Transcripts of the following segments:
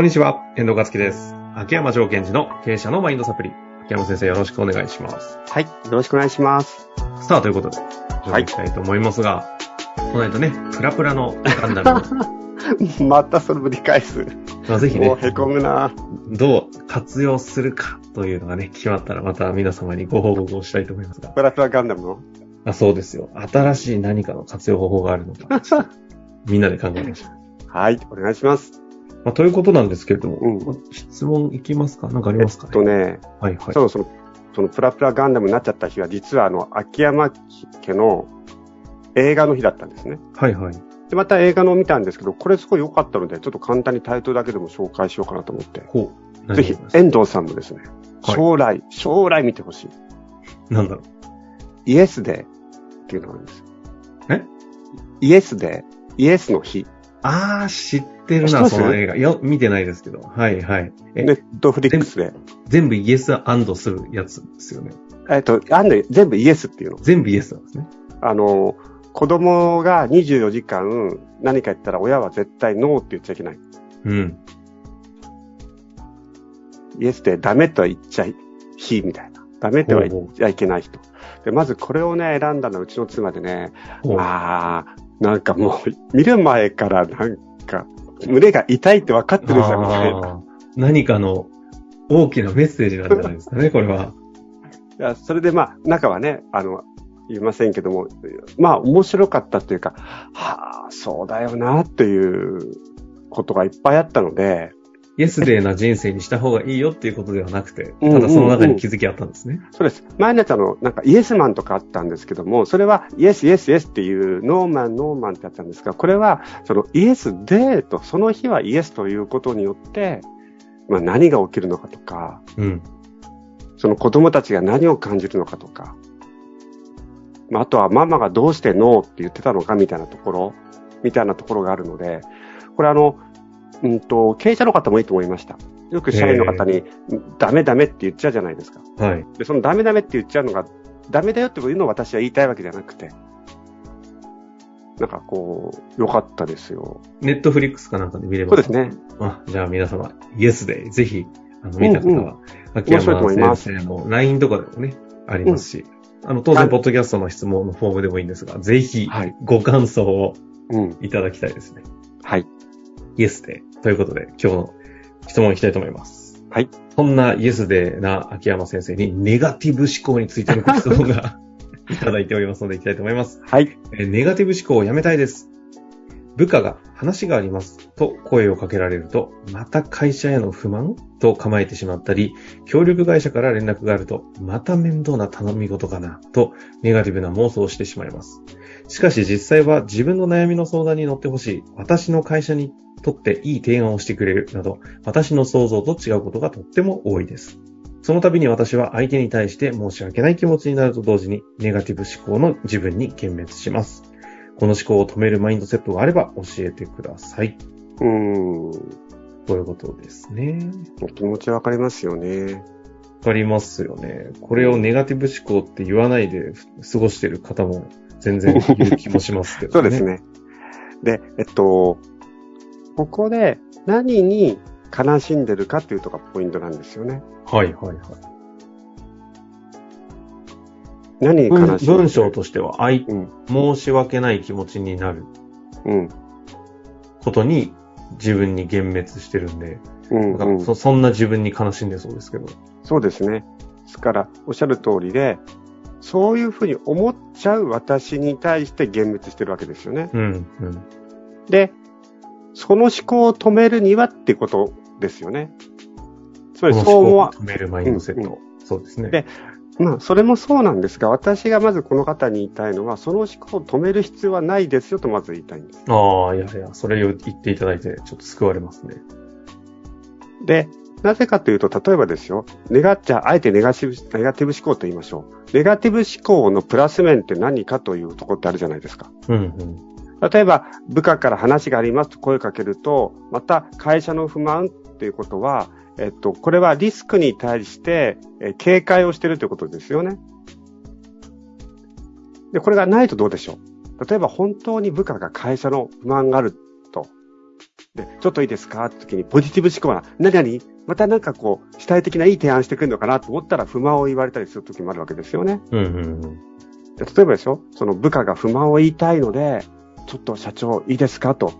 こんにちは、遠藤和樹です。秋山条件時の経営者のマインドサプリ。秋山先生よろしくお願いします。はい。よろしくお願いします。さあ、ということで、はいいきたいと思いますが、この間ね、プラプラのガンダム またそれぶり返す。まあぜひね、もうへこむな。どう活用するかというのがね、決まったらまた皆様にご報告をしたいと思いますが。プラプラガンダムのあそうですよ。新しい何かの活用方法があるのか、みんなで考えましょう。はい。お願いします。まあ、ということなんですけれども、うん質問いきますか？何かありますかえっとね、はいはい。その、そのプラプラガンダムになっちゃった日は、実はあの、秋山家の映画の日だったんですね。はいはい。で、また映画のを見たんですけど、これすごい良かったので、ちょっと簡単にタイトルだけでも紹介しようかなと思って。ほう。ぜひ遠藤さんもですね、はい将来、将来見てほしい。なんだろう。イエスデーっていうのがあるんですよ。え？イエスデー、イエスの日。あー、知ってってます？その映画。いや、見てないですけど。はいはい。え、ネットフリックスで。全部イエスアンドするやつですよね。えっと、あんで全部イエスっていうの。全部イエスなんですね。あの、子供が24時間何か言ったら親は絶対ノーって言っちゃいけない。うん。イエスってダメとは言っちゃい、非みたいな。ダメとは言っちゃいけない人。で、まずこれをね、選んだのはうちの妻でね、ああ、なんかもう、見る前からなんか、胸が痛いって分かってるじゃん、みたいな。あー何かの大きなメッセージなんじゃないですかね、これは。いやそれでまあ、中はね、あの、言いませんけども、まあ、面白かったっていうか、はあ、そうだよな、っていうことがいっぱいあったので、イエスデーな人生にした方がいいよっていうことではなくて、うんただその中に気づきあったんですね。そうです。前のやの、なんかイエスマンとかあったんですけども、それはイエス、イエス、イエスっていうノーマン、ノーマンってやつなんですが、これはそのイエスでと、その日はイエスということによって、まあ何が起きるのかとか、うん。その子供たちが何を感じるのかとか、まああとはママがどうしてノーって言ってたのかみたいなところ、みたいなところがあるので、これあの、うんと、経営者の方もいいと思いました。よく社員の方に、ダメダメって言っちゃうじゃないですか。はい。で、そのダメダメって言っちゃうのが、ダメだよっていうのを私は言いたいわけじゃなくて、なんかこう、良かったですよ。ネットフリックスかなんかで見れますそうですね。あ、じゃあ皆様、イエスデー、ぜひ、あの、見た方うんは、秋面白いと思い山ます先生の LINE とかでもね、ありますし、あの、当然、はいポッドキャストの質問のフォームでもいいんですが、ぜひはい、ご感想をうん。いただきたいですね。はい。イエスデー。ということで、今日の質問いきたいと思います。はい。そんなイエスデーな秋山先生に、ネガティブ思考についてのご質問が いただいておりますので、いきたいと思います。はい。えーネガティブ思考をやめたいです。部下が話がありますと声をかけられると、また会社への不満と構えてしまったり、協力会社から連絡があると、また面倒な頼み事かなと、ネガティブな妄想をしてしまいます。しかし実際は自分の悩みの相談に乗ってほしい、私の会社にとっていい提案をしてくれるなど、私の想像と違うことがとっても多いです。その度に私は相手に対して申し訳ない気持ちになると同時に、ネガティブ思考の自分に幻滅します。この思考を止めるマインドセットがあれば教えてください。うーん。ということですね。お気持ちわかりますよね。わかりますよね。これをネガティブ思考って言わないで過ごしてる方も全然いる気もしますけどね。そうです。ね。で、えっと、ここで何に悲しんでるかっていうとがポイントなんですよね。はいはいはい。何に悲文しんでる文章としては、相うん。申し訳ない気持ちになるうん。ことに自分に幻滅してるんで、うん。なんかそそんな自分に悲しんでそうですけど。そうですね。ですから、おっしゃる通りで、そういうふうに思っちゃう私に対して幻滅してるわけですよね。うん、うん。で、その思考を止めるにはってことですよね。つまりそう思わ思考を、止めるマインドセット。そうですね。でまあ、それもそうなんですが、私がまずこの方に言いたいのは、その思考を止める必要はないですよとまず言いたいんです。ああ、いやいや、それを言っていただいて、ちょっと救われますね。で、なぜかというと、例えばですよ、ネガ、じゃあ、あえてネガティブ、ネガティブ思考と言いましょう。ネガティブ思考のプラス面って何かというところってあるじゃないですか。うん、うん。例えば、部下から話がありますと声をかけると、また会社の不満っていうことは、えっと、これはリスクに対して、え警戒をしているということですよね。で、これがないとどうでしょう？例えば本当に部下が会社の不満があると。で、ちょっといいですか？って時に、ポジティブ思考な、何々またなんかこう、主体的ないい提案してくるのかなと思ったら、不満を言われたりする時もあるわけですよね。うんうんうん。で例えばですよ、その部下が不満を言いたいので、ちょっと社長いいですか？と。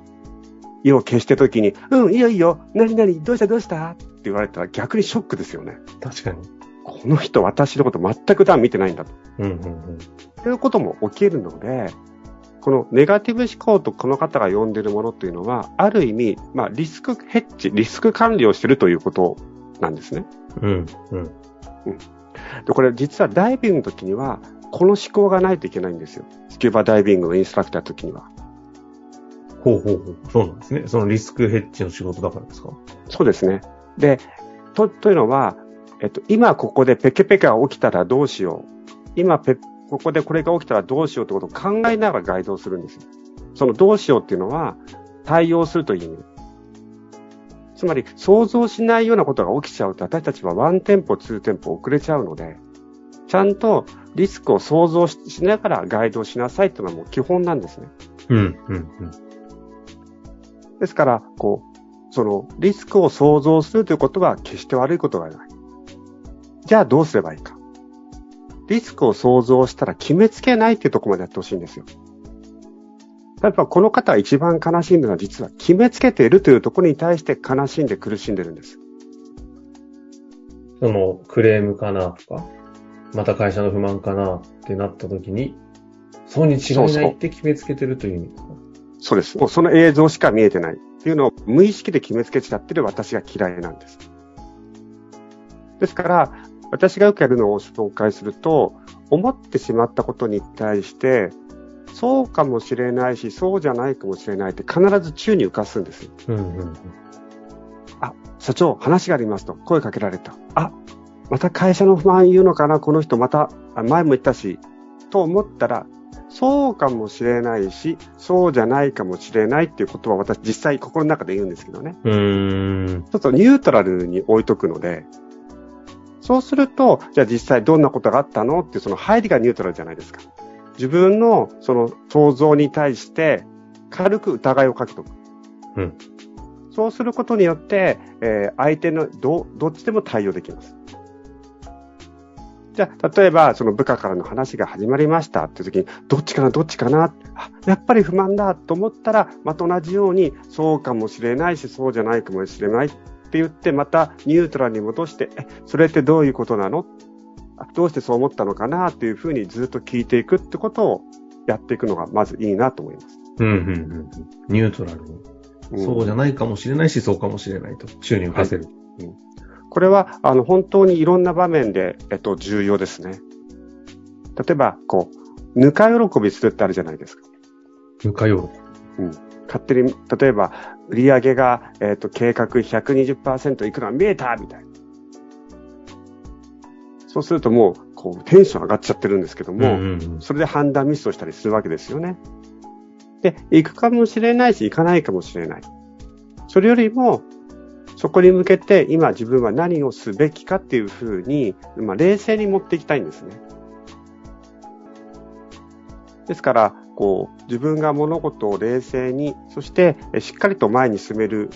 意を消して時に、うん、いいよいいよ、何々、どうした？どうした？って言われたら逆にショックですよね。確かに。この人私のこと全く普段見てないんだと。うんうんうん。ということも起きるので、このネガティブ思考とこの方が呼んでいるものというのは、ある意味、まあ、リスクヘッジ、リスク管理をしているということなんですね。うんうん。で、これ実はダイビングの時には、この思考がないといけないんですよ。スキューバダイビングのインストラクターの時には。ほうほうほう。そうなんですね。そのリスクヘッジの仕事だからですか？そうですね。で、と、というのは、えっと、今ここでペケペケが起きたらどうしよう。今ペ、ここでこれが起きたらどうしようってことを考えながらガイドをするんですよ。そのどうしようっていうのは、対応するという意味で。つまり、想像しないようなことが起きちゃうと、私たちはワンテンポ、ツーテンポ遅れちゃうので、ちゃんとリスクを想像ししながらガイドをしなさいっていうのはもう基本なんですね。うんうんうん。ですから、こう、そのリスクを想像するということは決して悪いことがない。じゃあどうすればいいか。リスクを想像したら決めつけないっていうところまでやってほしいんですよ。やっぱこの方が一番悲しんでるのは実は決めつけているというところに対して悲しんで苦しんでるんです。その、クレームかなとか、また会社の不満かなってなった時に、そうに違いないって決めつけてるという意味ですか？そうです。もうその映像しか見えてないっていうのを無意識で決めつけちゃってる私が嫌いなんです。ですから、私がよくやるのを紹介すると、思ってしまったことに対して、そうかもしれないし、そうじゃないかもしれないって必ず宙に浮かすんです。うんうんうん。あ、社長、話がありますと声かけられた。あ、また会社の不満言うのかな、この人また、あ前も言ったし、と思ったら、そうかもしれないし、そうじゃないかもしれないっていうことは私実際心の中で言うんですけどね。うーん。ちょっとニュートラルに置いとくので、そうすると、じゃあ実際どんなことがあったのっていうその入りがニュートラルじゃないですか。自分のその想像に対して軽く疑いをかけとく。うん。そうすることによって、えー相手のど、どっちでも対応できます。じゃあ、例えば、その部下からの話が始まりましたっていう時に、どっちかな、どっちかな、あ、やっぱり不満だと思ったら、また同じように、そうかもしれないし、そうじゃないかもしれないって言って、またニュートラルに戻して、え、それってどういうことなの？あどうしてそう思ったのかな？っていうふうにずっと聞いていくってことをやっていくのがまずいいなと思います。うんうんうんうん。ニュートラルに。うんそうじゃないかもしれないし、そうかもしれないと。宙に浮かせる。これは、あの、本当にいろんな場面で、えっと、重要ですね。例えば、こう、ぬか喜びするってあるじゃないですか。ぬかよ勝手に、例えば、売上が、えっと、計画120%いくのは見えたみたいな。そうするともう、こう、テンション上がっちゃってるんですけども、うんうんうんそれで判断ミスをしたりするわけですよね。で、行くかもしれないし、行かないかもしれない。それよりも、そこに向けて今自分は何をすべきかっていうふうに、まあ、冷静に持っていきたいんですね。ですから、こう、自分が物事を冷静に、そして、えしっかりと前に進める、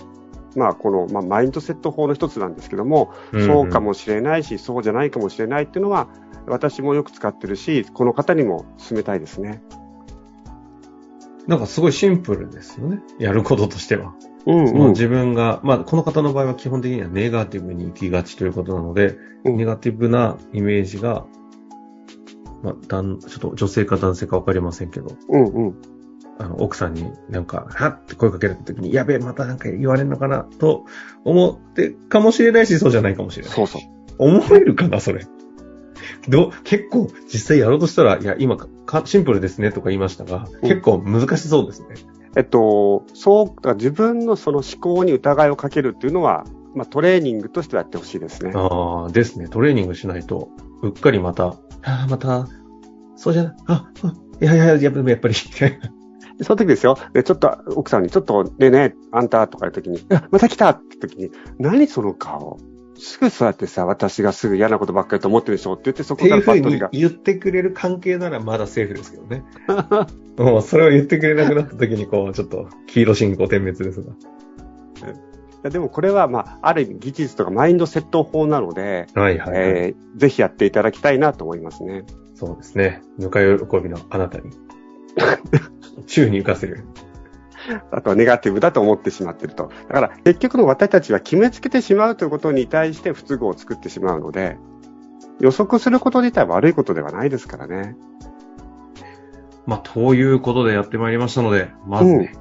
まあ、この、まあ、マインドセット法の一つなんですけども、そうか。もしれないし、そうじゃないかもしれないっていうのは、私もよく使ってるし、この方にも進めたいですね。なんかすごいシンプルですよね。やることとしては。うんその自分が、まあ、この方の場合は基本的にはネガティブに行きがちということなので、うんネガティブなイメージが、まあ、だんちょっと女性か男性かわかりませんけど、うんうん。あの、奥さんになんか、はって声かけられた時に、やべえ、またなんか言われるのかな、と思ってかもしれないし、そうじゃないかもしれない。そうそう。思えるかな、それ。どう、結構実際やろうとしたら、いや、今か、シンプルですねとか言いましたが、うん結構難しそうですね。えっと、そう、自分のその思考に疑いをかけるっていうのは、まあ、トレーニングとしてはやってほしいですね。ああ、ですね。トレーニングしないと、うっかりまた、ああ、また、そうじゃない、あ、あ、いやいやいや、やっぱり、やっぱり、その時ですよ。で、ちょっと奥さんに、ちょっと、ねえねえ、あんたとかいう時に、あまた来たって時に、何その顔？すぐそうやってさ、私がすぐ嫌なことばっかりと思ってるでしょって言って、そこからっていうふうにバットリが。言ってくれる関係ならまだセーフですけどね。もう、それを言ってくれなくなった時に、こう、ちょっと、黄色信号点滅ですが。でもこれは、まあ、ある意味技術とかマインドセット法なので、はいはい、はい、えー、ぜひやっていただきたいなと思いますね。そうですね。ぬか喜びのあなたに。宙に浮かせる。あとはネガティブだと思ってしまっていると。だから結局の私たちは決めつけてしまうということに対して不都合を作ってしまうので、予測すること自体は悪いことではないですからね。まあ、ということでやってまいりましたので、まずね、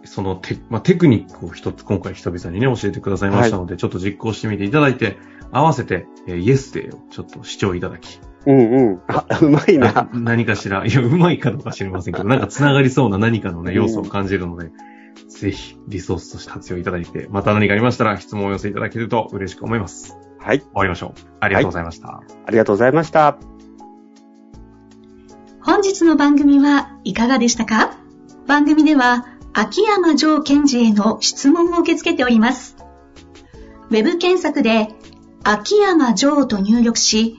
うん、そのテ,、まあ、テクニックを一つ今回久々にね、教えてくださいましたので、はい、ちょっと実行してみていただいて、合わせて、えー、イエスデーをちょっと視聴いただき。うんうん。あ、うまいな。何かしら、いや、うまいかどうか知りませんけど、なんか繋がりそうな何かのね、要素を感じるので、うん、ぜひ、リソースとして活用いただいて、また何かありましたら質問を寄せいただけると嬉しく思います。はい。終わりましょう。ありがとうございました。はい、ありがとうございました。本日の番組はいかがでしたか？番組では、秋山城賢治への質問を受け付けております。ウェブ検索で、秋山城と入力し、